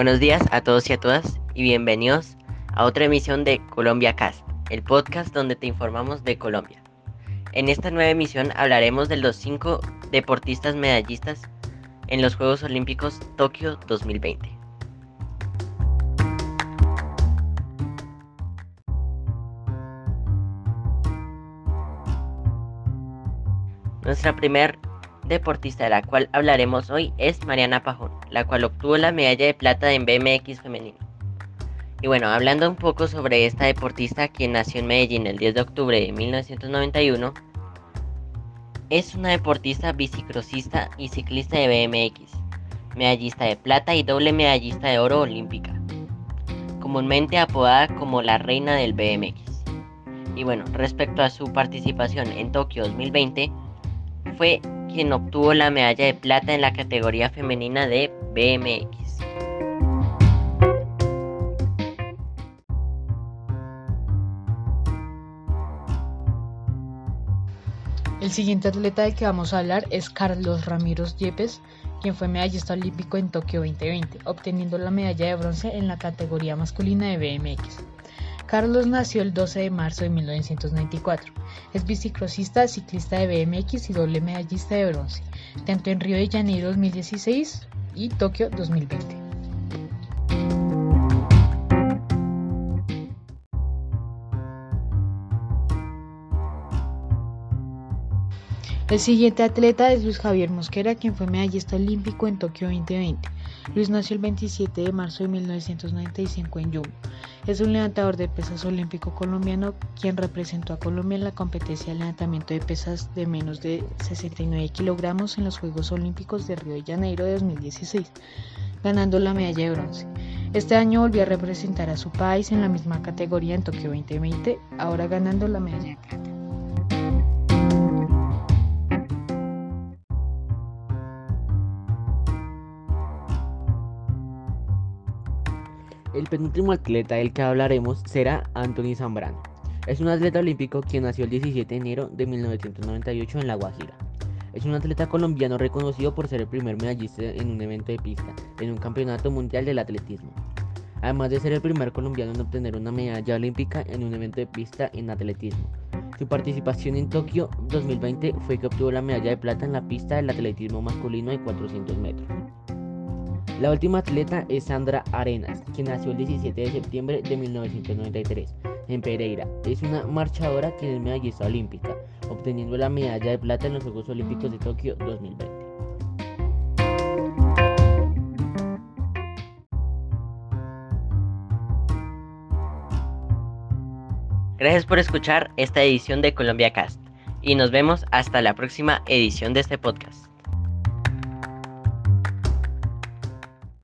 Buenos días a todos y a todas y bienvenidos a otra emisión de Colombia Cast, el podcast donde te informamos de Colombia. En esta nueva emisión hablaremos de los cinco deportistas medallistas en los Juegos Olímpicos Tokio 2020. Nuestra primer deportista de la cual hablaremos hoy es Mariana Pajón, la cual obtuvo la medalla de plata en BMX femenino. Y bueno, hablando un poco sobre esta deportista, quien nació en Medellín el 10 de octubre de 1991, es una deportista bicicrosista y ciclista de BMX, medallista de plata y doble medallista de oro olímpica, comúnmente apodada como la reina del BMX. Y bueno, respecto a su participación en Tokio 2020, fue quien obtuvo la medalla de plata en la categoría femenina de BMX. El siguiente atleta del que vamos a hablar es Carlos Ramiro Yepes, quien fue medallista olímpico en Tokio 2020, obteniendo la medalla de bronce en la categoría masculina de BMX. Carlos nació el 12 de marzo de 1994. Es bicicrosista, ciclista de BMX y doble medallista de bronce, tanto en Río de Janeiro 2016 y Tokio 2020. El siguiente atleta es Luis Javier Mosquera, quien fue medallista olímpico en Tokio 2020. Luis nació el 27 de marzo de 1995 en Yuma. Es un levantador de pesas olímpico colombiano quien representó a Colombia en la competencia de levantamiento de pesas de menos de 69 kilogramos en los Juegos Olímpicos de Río de Janeiro de 2016, ganando la medalla de bronce. Este año volvió a representar a su país en la misma categoría en Tokio 2020, ahora ganando la medalla de El penúltimo atleta del que hablaremos será Anthony Zambrano. Es un atleta olímpico quien nació el 17 de enero de 1998 en La Guajira. Es un atleta colombiano reconocido por ser el primer medallista en un evento de pista en un campeonato mundial del atletismo. Además de ser el primer colombiano en obtener una medalla olímpica en un evento de pista en atletismo. Su participación en Tokio 2020 fue que obtuvo la medalla de plata en la pista del atletismo masculino de 400 metros. La última atleta es Sandra Arenas, quien nació el 17 de septiembre de 1993 en Pereira. Es una marchadora que es medallista olímpica, obteniendo la medalla de plata en los Juegos Olímpicos de Tokio 2020. Gracias por escuchar esta edición de Colombia Cast y nos vemos hasta la próxima edición de este podcast.